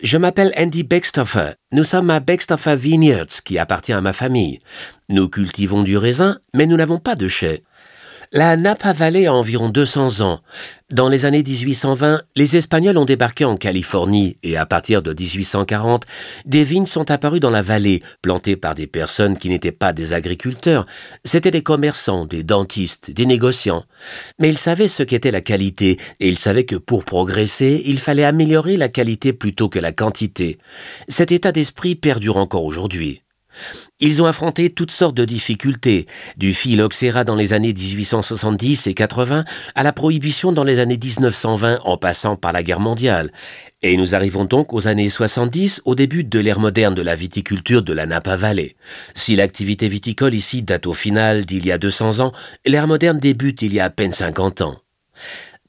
Je m'appelle Andy Beckstoffer. Nous sommes à Beckstoffer Vineyards, qui appartient à ma famille. Nous cultivons du raisin, mais nous n'avons pas de chai. La Napa Valley a environ 200 ans. Dans les années 1820, les Espagnols ont débarqué en Californie et à partir de 1840, des vignes sont apparues dans la vallée, plantées par des personnes qui n'étaient pas des agriculteurs. C'étaient des commerçants, des dentistes, des négociants. Mais ils savaient ce qu'était la qualité et ils savaient que pour progresser, il fallait améliorer la qualité plutôt que la quantité. Cet état d'esprit perdure encore aujourd'hui. Ils ont affronté toutes sortes de difficultés, du phylloxéra dans les années 1870 et 80 à la prohibition dans les années 1920 en passant par la guerre mondiale. Et nous arrivons donc aux années 70, au début de l'ère moderne de la viticulture de la Napa Valley. Si l'activité viticole ici date au final d'il y a 200 ans, l'ère moderne débute il y a à peine 50 ans.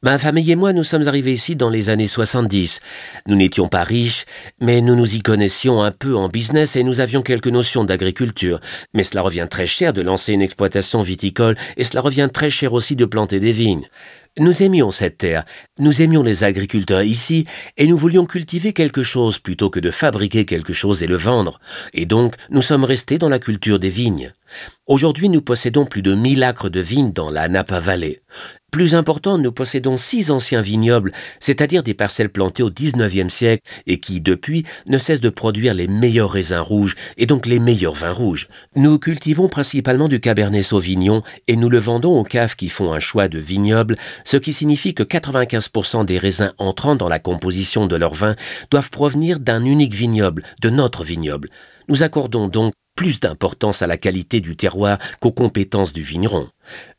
Ma famille et moi, nous sommes arrivés ici dans les années 70. Nous n'étions pas riches, mais nous nous y connaissions un peu en business et nous avions quelques notions d'agriculture. Mais cela revient très cher de lancer une exploitation viticole et cela revient très cher aussi de planter des vignes. Nous aimions cette terre, nous aimions les agriculteurs ici, et nous voulions cultiver quelque chose plutôt que de fabriquer quelque chose et le vendre, et donc nous sommes restés dans la culture des vignes. Aujourd'hui, nous possédons plus de 1000 acres de vignes dans la Napa Valley. Plus important, nous possédons six anciens vignobles, c'est-à-dire des parcelles plantées au XIXe siècle et qui, depuis, ne cessent de produire les meilleurs raisins rouges et donc les meilleurs vins rouges. Nous cultivons principalement du Cabernet Sauvignon et nous le vendons aux caves qui font un choix de vignobles, ce qui signifie que 95% des raisins entrant dans la composition de leur vin doivent provenir d'un unique vignoble, de notre vignoble. Nous accordons donc plus d'importance à la qualité du terroir qu'aux compétences du vigneron.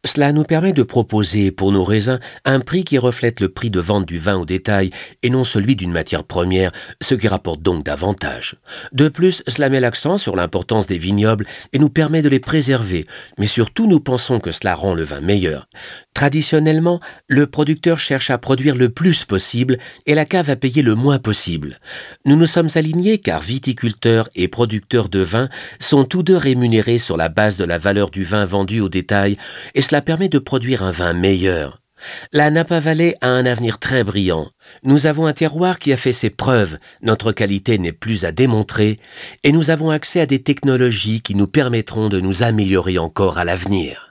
Cela nous permet de proposer pour nos raisins un prix qui reflète le prix de vente du vin au détail et non celui d'une matière première, ce qui rapporte donc davantage. De plus, cela met l'accent sur l'importance des vignobles et nous permet de les préserver, mais surtout nous pensons que cela rend le vin meilleur. Traditionnellement, le producteur cherche à produire le plus possible et la cave à payer le moins possible. Nous nous sommes alignés car viticulteurs et producteurs de vin sont tous deux rémunérés sur la base de la valeur du vin vendu au détail et cela permet de produire un vin meilleur. La Napa Valley a un avenir très brillant. Nous avons un terroir qui a fait ses preuves, notre qualité n'est plus à démontrer, et nous avons accès à des technologies qui nous permettront de nous améliorer encore à l'avenir.